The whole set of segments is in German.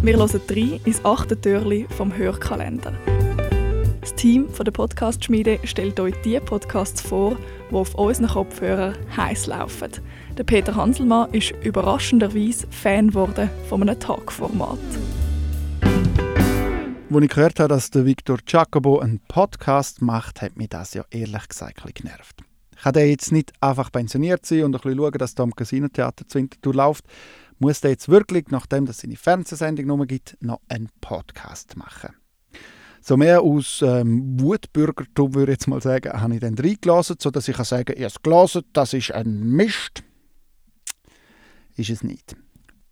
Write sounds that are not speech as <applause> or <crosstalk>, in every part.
Wir hören drei ins achte Türli vom Hörkalender. Das Team von der Podcast-Schmiede stellt euch die Podcasts vor, die auf unseren Kopfhörern heiß laufen. Der Peter Hanselmann ist überraschenderweise Fan geworden von einem Talkformat. Als ich gehört habe, dass der Victor Jacobo einen Podcast macht, hat mich das ja ehrlich gesagt ein genervt. Kann der jetzt nicht einfach pensioniert sein und ein bisschen schauen, dass da am Casino-Theater zu Winterthur läuft? Muss der jetzt wirklich, nachdem es seine Fernsehsendung nur gibt, noch einen Podcast machen? So mehr aus ähm, Wutbürgertum, würde ich jetzt mal sagen, habe ich dann reingelassen, sodass ich kann sagen ich habe es gelesen, das ist ein Mist. Ist es nicht.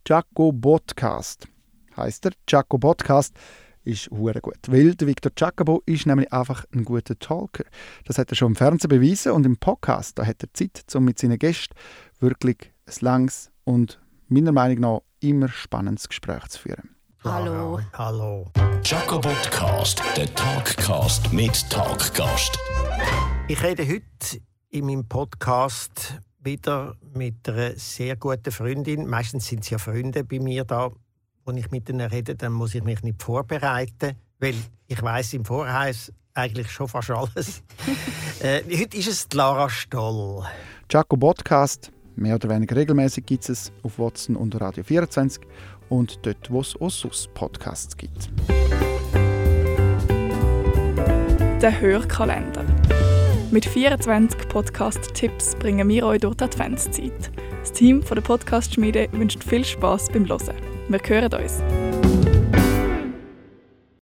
Jaco Podcast heißt er. Jaco Podcast ist hure gut. Weil Victor Jacobo ist nämlich einfach ein guter Talker. Das hat er schon im Fernsehen bewiesen und im Podcast, da hat er Zeit, um mit seinen Gästen wirklich ein langes und meiner Meinung nach immer spannendes Gespräch zu führen. Hallo. Hallo. Jaco Podcast, der Talkcast mit Talkgast. Ich rede heute in meinem Podcast wieder mit einer sehr guten Freundin. Meistens sind es ja Freunde bei mir da. Wenn ich mit ihnen rede, dann muss ich mich nicht vorbereiten, weil ich weiß im Voraus eigentlich schon fast alles. <laughs> äh, heute ist es die Lara Stoll. Jaco Podcast, mehr oder weniger regelmäßig gibt es auf Watson und Radio 24 und dort, wo es auch sonst Podcasts gibt. Der Hörkalender. Mit 24 Podcast-Tipps bringen wir euch durch die Adventszeit. Das Team von der Podcast-Schmiede wünscht viel Spaß beim Hören. Wir hören uns.